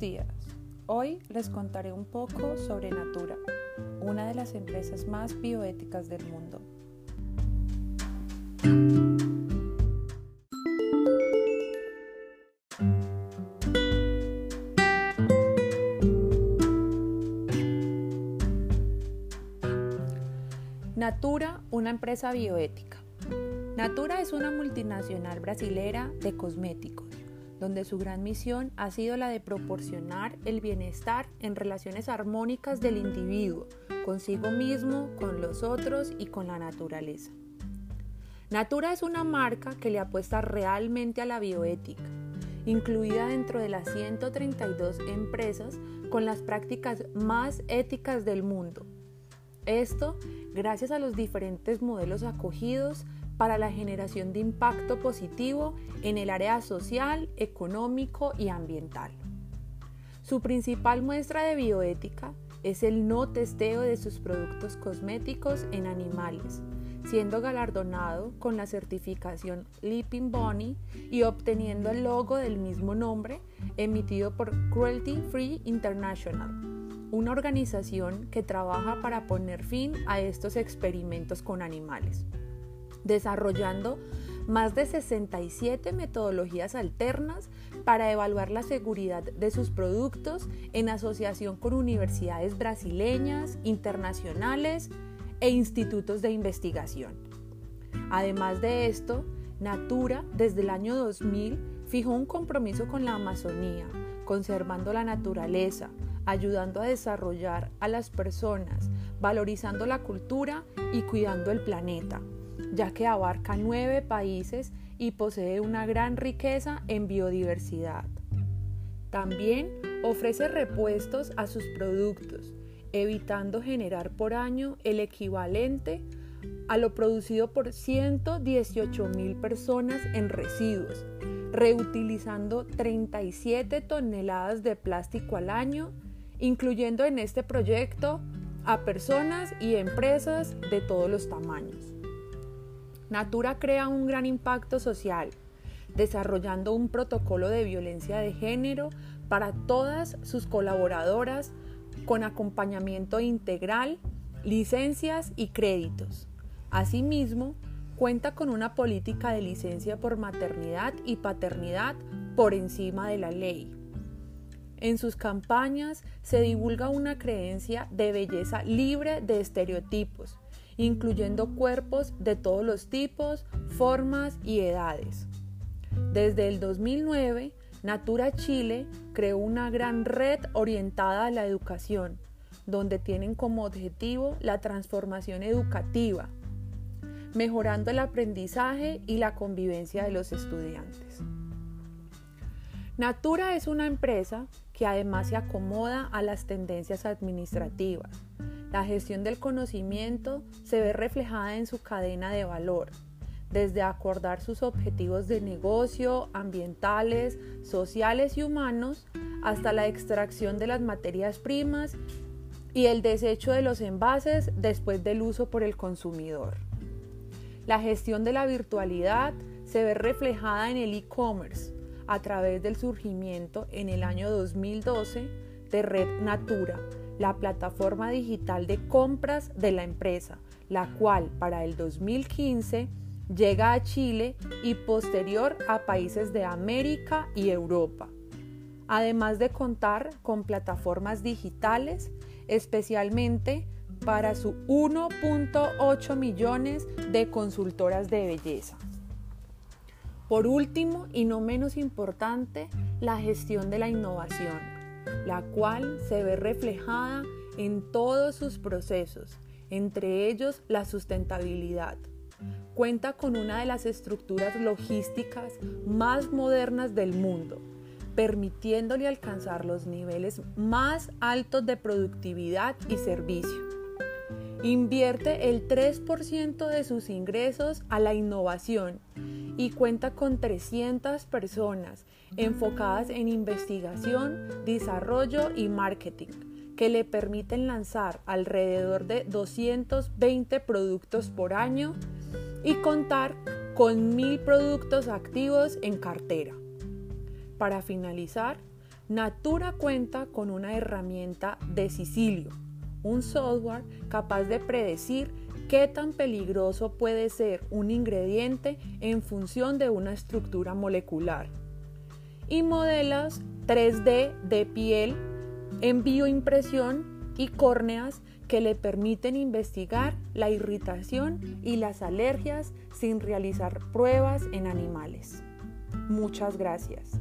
días. Hoy les contaré un poco sobre Natura, una de las empresas más bioéticas del mundo. Natura, una empresa bioética. Natura es una multinacional brasilera de cosméticos donde su gran misión ha sido la de proporcionar el bienestar en relaciones armónicas del individuo, consigo mismo, con los otros y con la naturaleza. Natura es una marca que le apuesta realmente a la bioética, incluida dentro de las 132 empresas con las prácticas más éticas del mundo. Esto gracias a los diferentes modelos acogidos para la generación de impacto positivo en el área social, económico y ambiental. Su principal muestra de bioética es el no testeo de sus productos cosméticos en animales, siendo galardonado con la certificación Leaping Bunny y obteniendo el logo del mismo nombre emitido por Cruelty Free International, una organización que trabaja para poner fin a estos experimentos con animales desarrollando más de 67 metodologías alternas para evaluar la seguridad de sus productos en asociación con universidades brasileñas, internacionales e institutos de investigación. Además de esto, Natura desde el año 2000 fijó un compromiso con la Amazonía, conservando la naturaleza, ayudando a desarrollar a las personas, valorizando la cultura y cuidando el planeta ya que abarca nueve países y posee una gran riqueza en biodiversidad. También ofrece repuestos a sus productos, evitando generar por año el equivalente a lo producido por 118 mil personas en residuos, reutilizando 37 toneladas de plástico al año, incluyendo en este proyecto a personas y empresas de todos los tamaños. Natura crea un gran impacto social, desarrollando un protocolo de violencia de género para todas sus colaboradoras con acompañamiento integral, licencias y créditos. Asimismo, cuenta con una política de licencia por maternidad y paternidad por encima de la ley. En sus campañas se divulga una creencia de belleza libre de estereotipos, incluyendo cuerpos de todos los tipos, formas y edades. Desde el 2009, Natura Chile creó una gran red orientada a la educación, donde tienen como objetivo la transformación educativa, mejorando el aprendizaje y la convivencia de los estudiantes. Natura es una empresa que además se acomoda a las tendencias administrativas, la gestión del conocimiento se ve reflejada en su cadena de valor, desde acordar sus objetivos de negocio, ambientales, sociales y humanos, hasta la extracción de las materias primas y el desecho de los envases después del uso por el consumidor. La gestión de la virtualidad se ve reflejada en el e-commerce a través del surgimiento en el año 2012 de Red Natura, la plataforma digital de compras de la empresa, la cual para el 2015 llega a Chile y posterior a países de América y Europa, además de contar con plataformas digitales especialmente para su 1.8 millones de consultoras de belleza. Por último, y no menos importante, la gestión de la innovación la cual se ve reflejada en todos sus procesos, entre ellos la sustentabilidad. Cuenta con una de las estructuras logísticas más modernas del mundo, permitiéndole alcanzar los niveles más altos de productividad y servicio. Invierte el 3% de sus ingresos a la innovación y cuenta con 300 personas enfocadas en investigación, desarrollo y marketing que le permiten lanzar alrededor de 220 productos por año y contar con mil productos activos en cartera. Para finalizar, Natura cuenta con una herramienta de Sicilio, un software capaz de predecir qué tan peligroso puede ser un ingrediente en función de una estructura molecular. Y modelos 3D de piel en bioimpresión y córneas que le permiten investigar la irritación y las alergias sin realizar pruebas en animales. Muchas gracias.